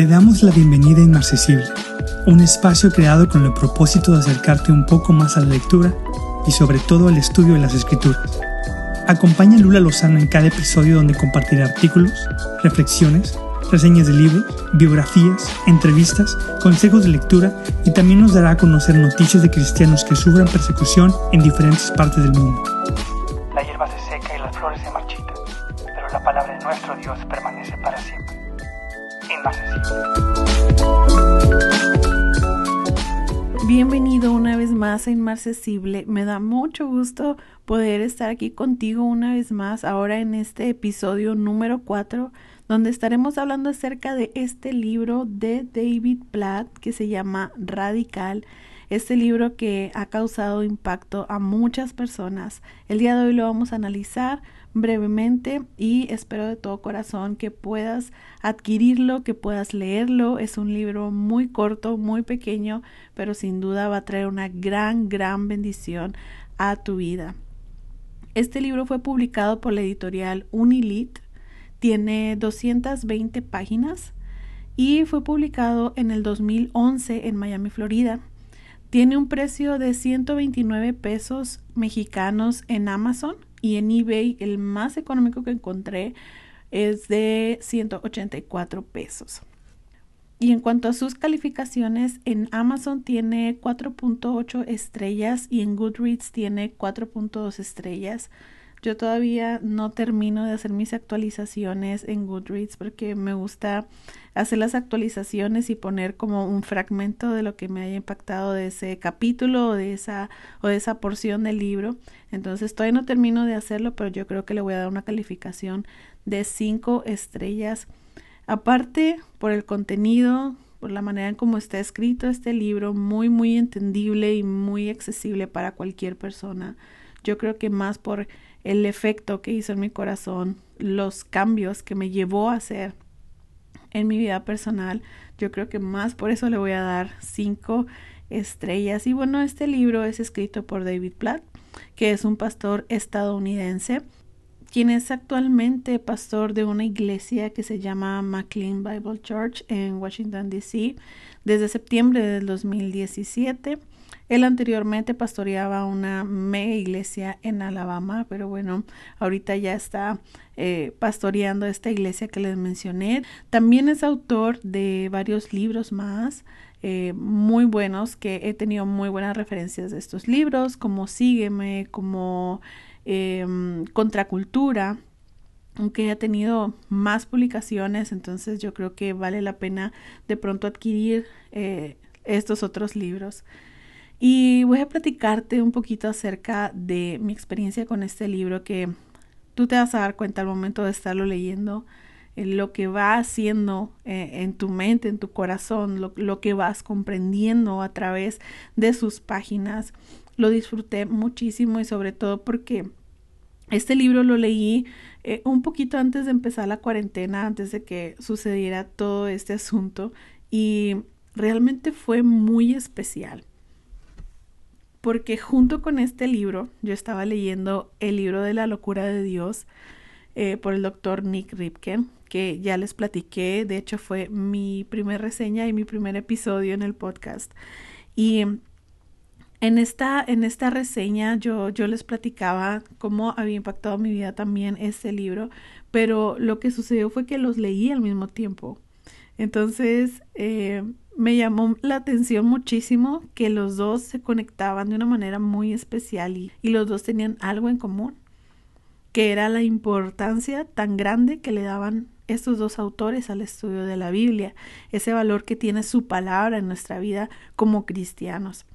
Te damos la bienvenida a Inmarcesible, un espacio creado con el propósito de acercarte un poco más a la lectura y sobre todo al estudio de las escrituras. Acompaña a Lula Lozano en cada episodio donde compartirá artículos, reflexiones, reseñas de libros, biografías, entrevistas, consejos de lectura y también nos dará a conocer noticias de cristianos que sufran persecución en diferentes partes del mundo. Bienvenido una vez más a Inmarcesible. Me da mucho gusto poder estar aquí contigo una vez más, ahora en este episodio número 4, donde estaremos hablando acerca de este libro de David Platt que se llama Radical. Este libro que ha causado impacto a muchas personas. El día de hoy lo vamos a analizar brevemente y espero de todo corazón que puedas adquirirlo, que puedas leerlo. Es un libro muy corto, muy pequeño, pero sin duda va a traer una gran, gran bendición a tu vida. Este libro fue publicado por la editorial Unilit, tiene 220 páginas y fue publicado en el 2011 en Miami, Florida. Tiene un precio de 129 pesos mexicanos en Amazon y en eBay el más económico que encontré es de 184 pesos. Y en cuanto a sus calificaciones, en Amazon tiene 4.8 estrellas y en Goodreads tiene 4.2 estrellas. Yo todavía no termino de hacer mis actualizaciones en Goodreads porque me gusta hacer las actualizaciones y poner como un fragmento de lo que me haya impactado de ese capítulo o de esa o de esa porción del libro. Entonces todavía no termino de hacerlo, pero yo creo que le voy a dar una calificación de 5 estrellas. Aparte por el contenido, por la manera en cómo está escrito este libro, muy muy entendible y muy accesible para cualquier persona. Yo creo que más por el efecto que hizo en mi corazón, los cambios que me llevó a hacer en mi vida personal. Yo creo que más por eso le voy a dar cinco estrellas. Y bueno, este libro es escrito por David Platt, que es un pastor estadounidense, quien es actualmente pastor de una iglesia que se llama McLean Bible Church en Washington, D.C. desde septiembre del 2017. Él anteriormente pastoreaba una mega iglesia en Alabama, pero bueno, ahorita ya está eh, pastoreando esta iglesia que les mencioné. También es autor de varios libros más. Eh, muy buenos que he tenido muy buenas referencias de estos libros como Sígueme, como em, Contracultura, aunque ha tenido más publicaciones, entonces yo creo que vale la pena de pronto adquirir eh, estos otros libros. Y voy a platicarte un poquito acerca de mi experiencia con este libro que tú te vas a dar cuenta al momento de estarlo leyendo, eh, lo que va haciendo eh, en tu mente, en tu corazón, lo, que vas comprendiendo a través de sus páginas. Lo disfruté muchísimo y sobre todo porque este libro lo leí eh, un poquito antes de empezar la cuarentena, antes de que sucediera todo este asunto y realmente fue muy especial porque junto con este libro yo estaba leyendo el libro de la locura de Dios eh, por el doctor Nick Ripken, que ya les platiqué, de hecho fue mi primer reseña y mi primer episodio en el podcast. Y en esta, en esta reseña yo, yo les platicaba cómo había impactado mi vida también este libro, pero lo que sucedió fue que los leí al mismo tiempo. Entonces, eh, me llamó la atención muchísimo que los dos se conectaban de una manera muy especial y, los dos tenían algo en común, que era la importancia tan grande que le daban estos dos autores al estudio de la Biblia, ese valor que tiene su palabra en nuestra vida como cristianos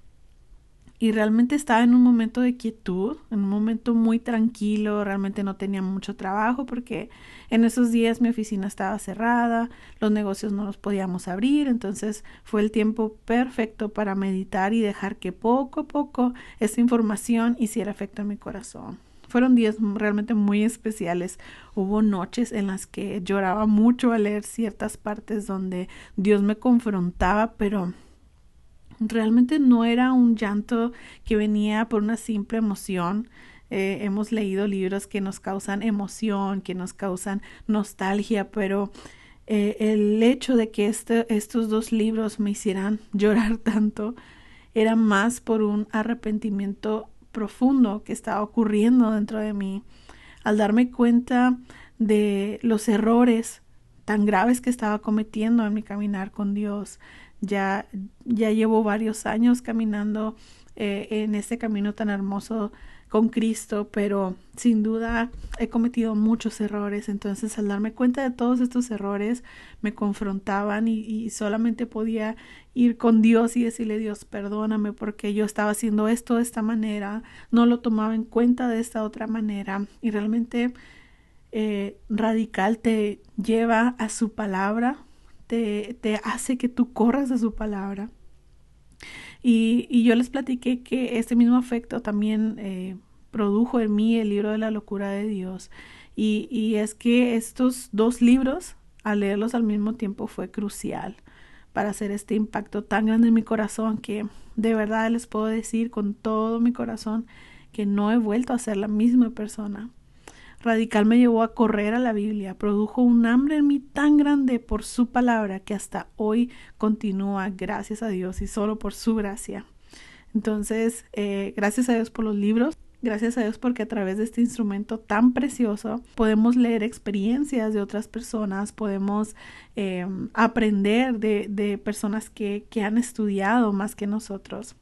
y realmente estaba en un momento de quietud, en un momento muy tranquilo, realmente no tenía mucho trabajo porque en esos días mi oficina estaba cerrada, los negocios no los podíamos abrir, entonces fue el tiempo perfecto para meditar y dejar que poco a poco esta información hiciera efecto en mi corazón. Fueron días realmente muy especiales. Hubo noches en las que lloraba mucho al leer ciertas partes donde Dios me confrontaba, pero realmente no era un llanto que venía por una simple emoción. Eh, hemos leído libros que nos causan emoción, que nos causan nostalgia, pero eh, el hecho de que este, estos dos libros me hicieran llorar tanto era más por un arrepentimiento profundo que estaba ocurriendo dentro de mí al darme cuenta de los errores tan graves que estaba cometiendo en mi caminar con Dios. Ya, ya llevo varios años caminando eh, en este camino tan hermoso con Cristo, pero sin duda he cometido muchos errores. Entonces, al darme cuenta de todos estos errores, me confrontaban y, solamente podía ir con Dios y decirle, Dios, perdóname porque yo estaba haciendo esto de esta manera, no lo tomaba en cuenta de esta otra manera. Y realmente eh, radical te lleva a su palabra, te, hace que tú corras a su palabra. Y, y, yo les platiqué que este mismo afecto también eh, produjo en mí el libro de la locura de Dios. Y, y, es que estos dos libros, al leerlos al mismo tiempo, fue crucial para hacer este impacto tan grande en mi corazón que de verdad les puedo decir con todo mi corazón que no he vuelto a ser la misma persona. Radical me llevó a correr a la Biblia, produjo un hambre en mí tan grande por su palabra que hasta hoy continúa, gracias a Dios y solo por su gracia. Entonces, eh, gracias a Dios por los libros, gracias a Dios porque a través de este instrumento tan precioso podemos leer experiencias de otras personas, podemos eh, aprender de, personas que han estudiado más que nosotros.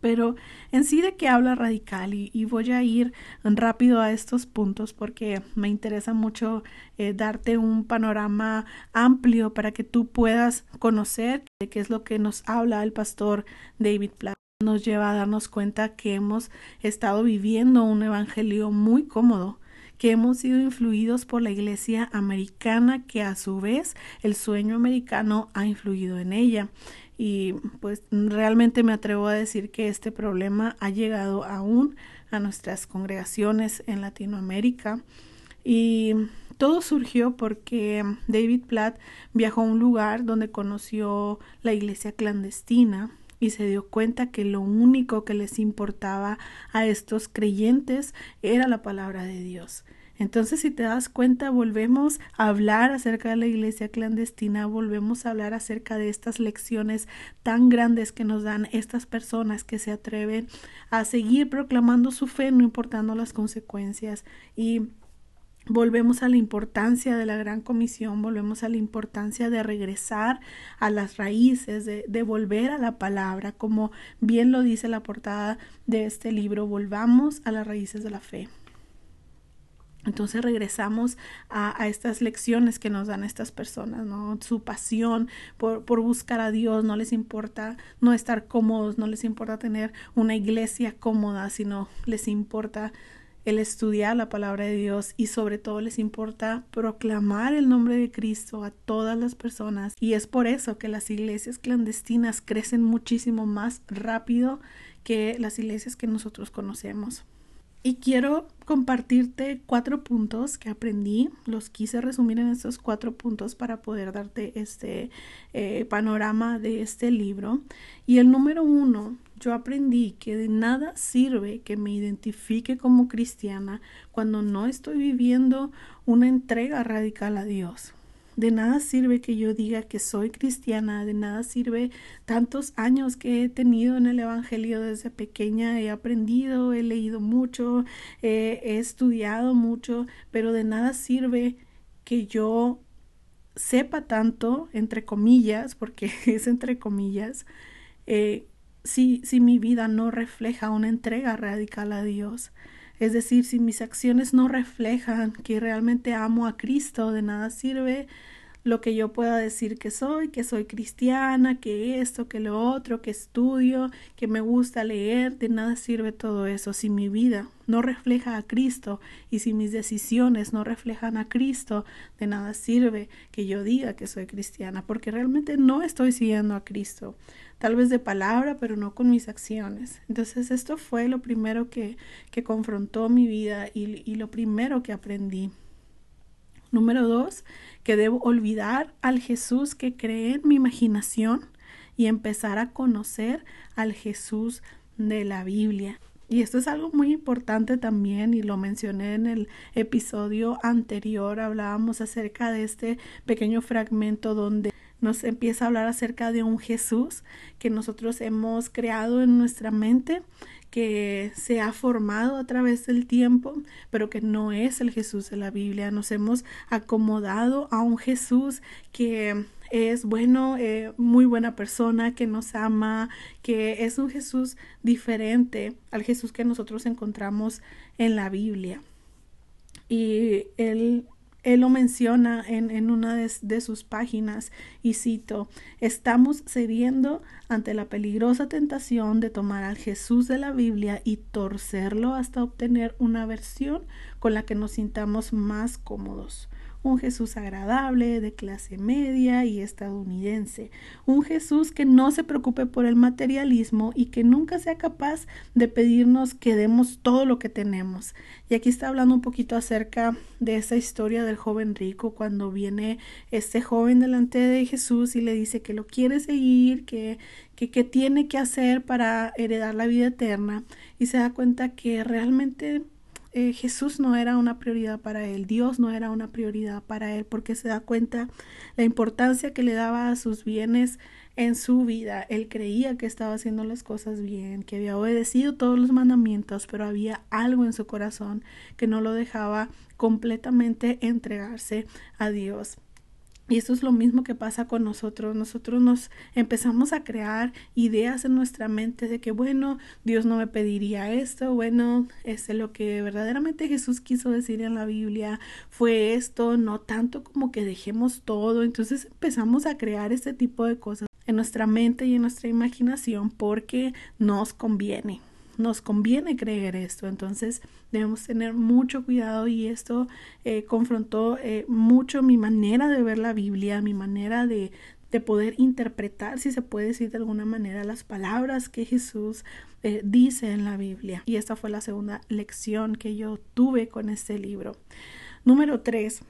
Pero en sí de qué habla radical y, voy a ir rápido a estos puntos porque me interesa mucho eh, darte un panorama amplio para que tú puedas conocer de qué es lo que nos habla el pastor David Platt nos lleva a darnos cuenta que hemos estado viviendo un evangelio muy cómodo, que hemos sido influidos por la iglesia americana, que a su vez el sueño americano ha influido en ella y pues realmente me atrevo a decir que este problema ha llegado aún a nuestras congregaciones en Latinoamérica y todo surgió porque David Platt viajó a un lugar donde conoció la iglesia clandestina y se dio cuenta que lo único que les importaba a estos creyentes era la palabra de Dios. Entonces, si te das cuenta, volvemos a hablar acerca de la iglesia clandestina, volvemos a hablar acerca de estas lecciones tan grandes que nos dan estas personas que se atreven a seguir proclamando su fe, no importando las consecuencias. Y Volvemos a la importancia de la gran comisión, volvemos a la importancia de regresar a las raíces, de, volver a la palabra, como bien lo dice la portada de este libro, volvamos a las raíces de la fe. Entonces regresamos a, estas lecciones que nos dan estas personas, ¿no? Su pasión por, por, buscar a Dios, no les importa no estar cómodos, no les importa tener una iglesia cómoda, sino les importa el estudiar la palabra de Dios y sobre todo les importa proclamar el nombre de Cristo a todas las personas. Y es por eso que las iglesias clandestinas crecen muchísimo más rápido que las iglesias que nosotros conocemos. Y quiero compartirte cuatro puntos que aprendí. Los quise resumir en estos cuatro puntos para poder darte este eh, panorama de este libro. Y el número uno, yo aprendí que de nada sirve que me identifique como cristiana cuando no estoy viviendo una entrega radical a Dios. De nada sirve que yo diga que soy cristiana, de nada sirve tantos años que he tenido en el Evangelio desde pequeña, he aprendido, he leído mucho, eh, he estudiado mucho, pero de nada sirve que yo sepa tanto, entre comillas, porque es entre comillas, eh, si, si mi vida no refleja una entrega radical a Dios. Es decir, si mis acciones no reflejan que realmente amo a Cristo, de nada sirve lo que yo pueda decir que soy, que soy cristiana, que esto, que lo otro, que estudio, que me gusta leer, de nada sirve todo eso. Si mi vida no refleja a Cristo y si mis decisiones no reflejan a Cristo, de nada sirve que yo diga que soy cristiana, porque realmente no estoy siguiendo a Cristo, tal vez de palabra, pero no con mis acciones. Entonces esto fue lo primero que, que confrontó mi vida y, y lo primero que aprendí. Número dos, que debo olvidar al Jesús que creé en mi imaginación y empezar a conocer al Jesús de la Biblia. Y esto es algo muy importante también y lo mencioné en el episodio anterior. Hablábamos acerca de este pequeño fragmento donde nos empieza a hablar acerca de un Jesús que nosotros hemos creado en nuestra mente, que se ha formado a través del tiempo, pero que no es el Jesús de la Biblia. Nos hemos acomodado a un Jesús que es bueno, eh, muy buena persona, que nos ama, que es un Jesús diferente al Jesús que nosotros encontramos en la Biblia. Y él, él lo menciona en, en una de, de, sus páginas y cito, estamos cediendo ante la peligrosa tentación de tomar al Jesús de la Biblia y torcerlo hasta obtener una versión con la que nos sintamos más cómodos un Jesús agradable, de clase media y estadounidense, un Jesús que no se preocupe por el materialismo y que nunca sea capaz de pedirnos que demos todo lo que tenemos. Y aquí está hablando un poquito acerca de esa historia del joven rico, cuando viene este joven delante de Jesús y le dice que lo quiere seguir, que, que, que tiene que hacer para heredar la vida eterna, y se da cuenta que realmente eh, Jesús no era una prioridad para él, Dios no era una prioridad para él, porque se da cuenta la importancia que le daba a sus bienes en su vida. Él creía que estaba haciendo las cosas bien, que había obedecido todos los mandamientos, pero había algo en su corazón que no lo dejaba completamente entregarse a Dios. Y eso es lo mismo que pasa con nosotros. Nosotros nos empezamos a crear ideas en nuestra mente de que, bueno, Dios no me pediría esto, bueno, es lo que verdaderamente Jesús quiso decir en la Biblia fue esto, no tanto como que dejemos todo. Entonces empezamos a crear este tipo de cosas en nuestra mente y en nuestra imaginación porque nos conviene nos conviene creer esto. Entonces debemos tener mucho cuidado y esto eh, confrontó eh, mucho mi manera de ver la Biblia, mi manera de, de poder interpretar, si se puede decir de alguna manera, las palabras que Jesús eh, dice en la Biblia. Y esta fue la segunda lección que yo tuve con este libro. Número tres,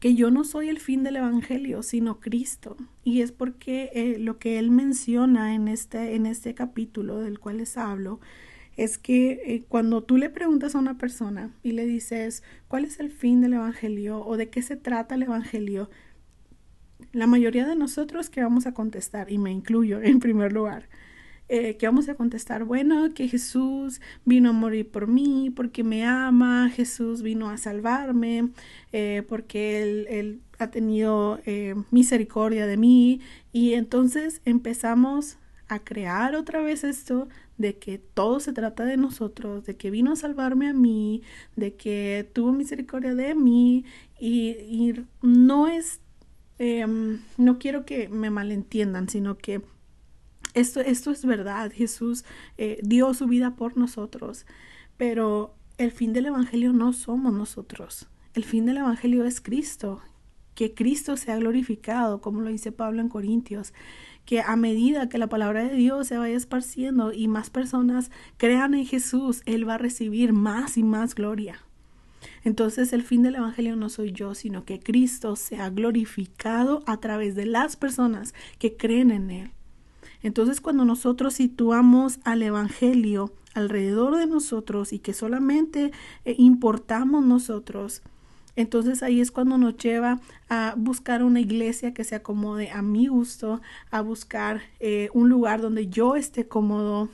que yo no soy el fin del Evangelio, sino Cristo. Y es porque eh, lo que él menciona en este, en este capítulo del cual les hablo, es que eh, cuando tú le preguntas a una persona y le dices, ¿cuál es el fin del Evangelio o de qué se trata el Evangelio? La mayoría de nosotros que vamos a contestar, y me incluyo en primer lugar, eh, que vamos a contestar, bueno, que Jesús vino a morir por mí, porque me ama, Jesús vino a salvarme, eh, porque él, él, ha tenido eh, misericordia de mí. Y entonces empezamos a crear otra vez esto de que todo se trata de nosotros, de que vino a salvarme a mí, de que tuvo misericordia de mí y, y no es, em, no quiero que me malentiendan, sino que esto, esto es verdad, Jesús eh, dio su vida por nosotros, pero el fin del Evangelio no somos nosotros, el fin del Evangelio es Cristo, que Cristo sea glorificado, como lo dice Pablo en Corintios, que a medida que la palabra de Dios se vaya esparciendo y más personas crean en Jesús, Él va a recibir más y más gloria. Entonces el fin del Evangelio no soy yo, sino que Cristo sea glorificado a través de las personas que creen en Él. Entonces cuando nosotros situamos al Evangelio alrededor de nosotros y que solamente eh, importamos nosotros, entonces ahí es cuando nos lleva a buscar una iglesia que se acomode a mi gusto, a buscar eh, un lugar donde yo esté cómodo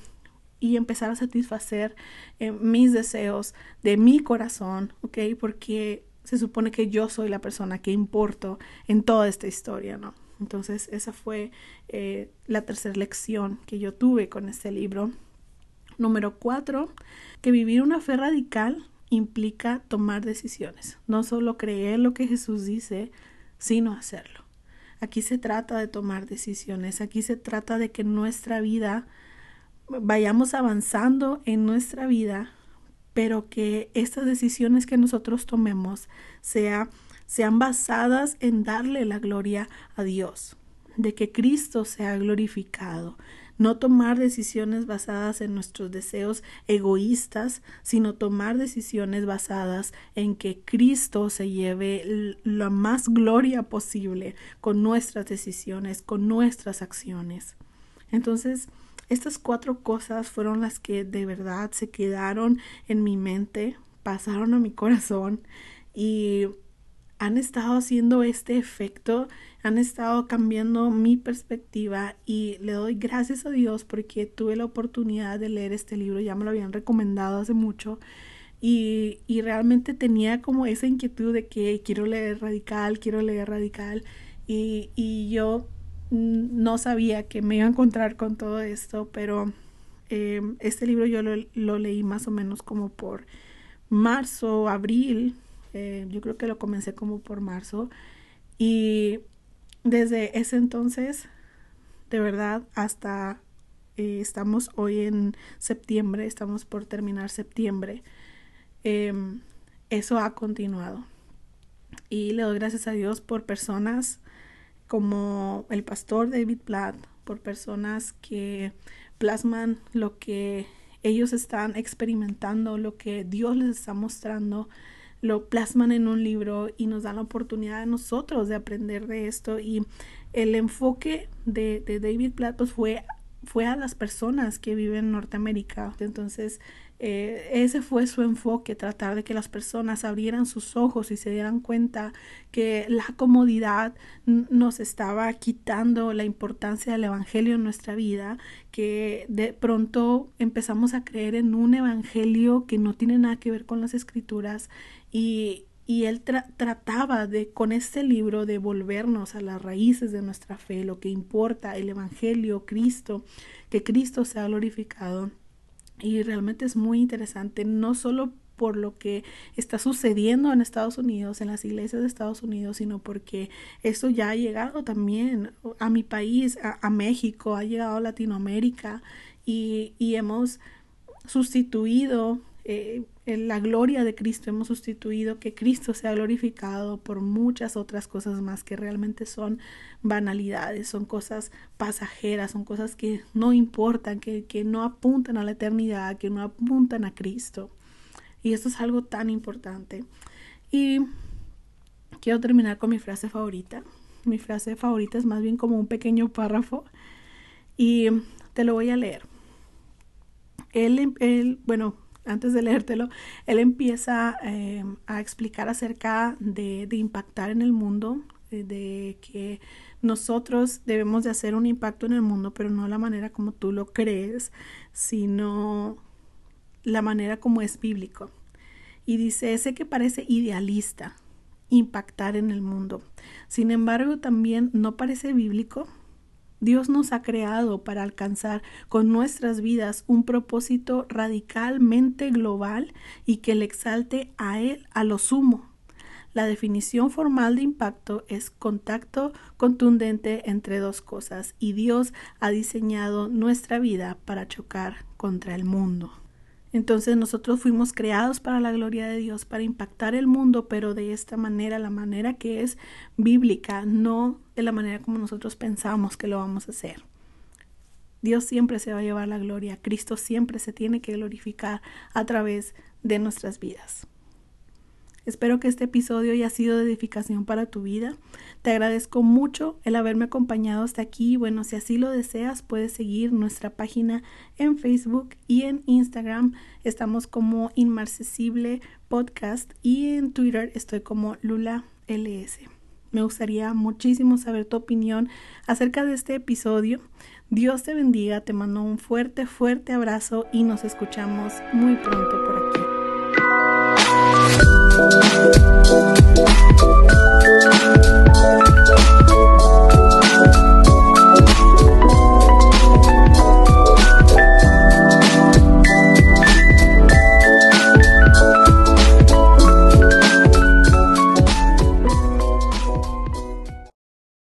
y empezar a satisfacer eh, mis deseos de mi corazón, ¿ok? Porque se supone que yo soy la persona que importo en toda esta historia, ¿no? Entonces esa fue eh, la tercera lección que yo tuve con este libro. Número cuatro, que vivir una fe radical implica tomar decisiones, no solo creer lo que Jesús dice, sino hacerlo. Aquí se trata de tomar decisiones, aquí se trata de que nuestra vida vayamos avanzando en nuestra vida, pero que estas decisiones que nosotros tomemos sea sean basadas en darle la gloria a Dios, de que Cristo sea glorificado, no tomar decisiones basadas en nuestros deseos egoístas, sino tomar decisiones basadas en que Cristo se lleve la más gloria posible con nuestras decisiones, con nuestras acciones. Entonces, estas cuatro cosas fueron las que de verdad se quedaron en mi mente, pasaron a mi corazón y han estado haciendo este efecto, han estado cambiando mi perspectiva y le doy gracias a Dios porque tuve la oportunidad de leer este libro, ya me lo habían recomendado hace mucho y, y realmente tenía como esa inquietud de que quiero leer radical, quiero leer radical y, y yo no sabía que me iba a encontrar con todo esto, pero eh, este libro yo lo, lo, leí más o menos como por marzo, abril, eh, yo creo que lo comencé como por marzo y desde ese entonces, de verdad, hasta eh, estamos hoy en septiembre, estamos por terminar septiembre, em, eso ha continuado. Y le doy gracias a Dios por personas como el pastor David Platt, por personas que plasman lo que ellos están experimentando, lo que Dios les está mostrando, lo plasman en un libro y nos dan la oportunidad a nosotros de aprender de esto. Y el enfoque de, de David Platt fue, fue a las personas que viven en Norteamérica. Entonces, eh, ese fue su enfoque, tratar de que las personas abrieran sus ojos y se dieran cuenta que la comodidad nos estaba quitando la importancia del Evangelio en nuestra vida, que de pronto empezamos a creer en un Evangelio que no tiene nada que ver con las escrituras y, y él trataba de con este libro de volvernos a las raíces de nuestra fe, lo que importa, el Evangelio, Cristo, que Cristo sea glorificado. Y realmente es muy interesante, no solo por lo que está sucediendo en Estados Unidos, en las iglesias de Estados Unidos, sino porque eso ya ha llegado también a mi país, a, México, ha llegado a Latinoamérica y, y hemos sustituido eh, la gloria de Cristo hemos sustituido que Cristo sea glorificado por muchas otras cosas más que realmente son banalidades, son cosas pasajeras, son cosas que no importan, que, que no apuntan a la eternidad, que no apuntan a Cristo. Y esto es algo tan importante. Y quiero terminar con mi frase favorita. Mi frase favorita es más bien como un pequeño párrafo y te lo voy a leer. Él, él bueno, antes de leértelo, él empieza eh, a explicar acerca de, impactar en el mundo, de, de, que nosotros debemos de hacer un impacto en el mundo, pero no la manera como tú lo crees, sino la manera como es bíblico. Y dice, ese que parece idealista, impactar en el mundo. Sin embargo, también no parece bíblico Dios nos ha creado para alcanzar con nuestras vidas un propósito radicalmente global y que le exalte a Él a lo sumo. La definición formal de impacto es contacto contundente entre dos cosas y Dios ha diseñado nuestra vida para chocar contra el mundo. Entonces nosotros fuimos creados para la gloria de Dios, para impactar el mundo, pero de esta manera, la manera que es bíblica, no de la manera como nosotros pensamos que lo vamos a hacer. Dios siempre se va a llevar la gloria, Cristo siempre se tiene que glorificar a través de nuestras vidas. Espero que este episodio haya sido de edificación para tu vida. Te agradezco mucho el haberme acompañado hasta aquí. Bueno, si así lo deseas, puedes seguir nuestra página en Facebook y en Instagram. Estamos como Inmarcesible Podcast y en Twitter estoy como Lula LS. Me gustaría muchísimo saber tu opinión acerca de este episodio. Dios te bendiga, te mando un fuerte, fuerte abrazo y nos escuchamos muy pronto por aquí. Thank you.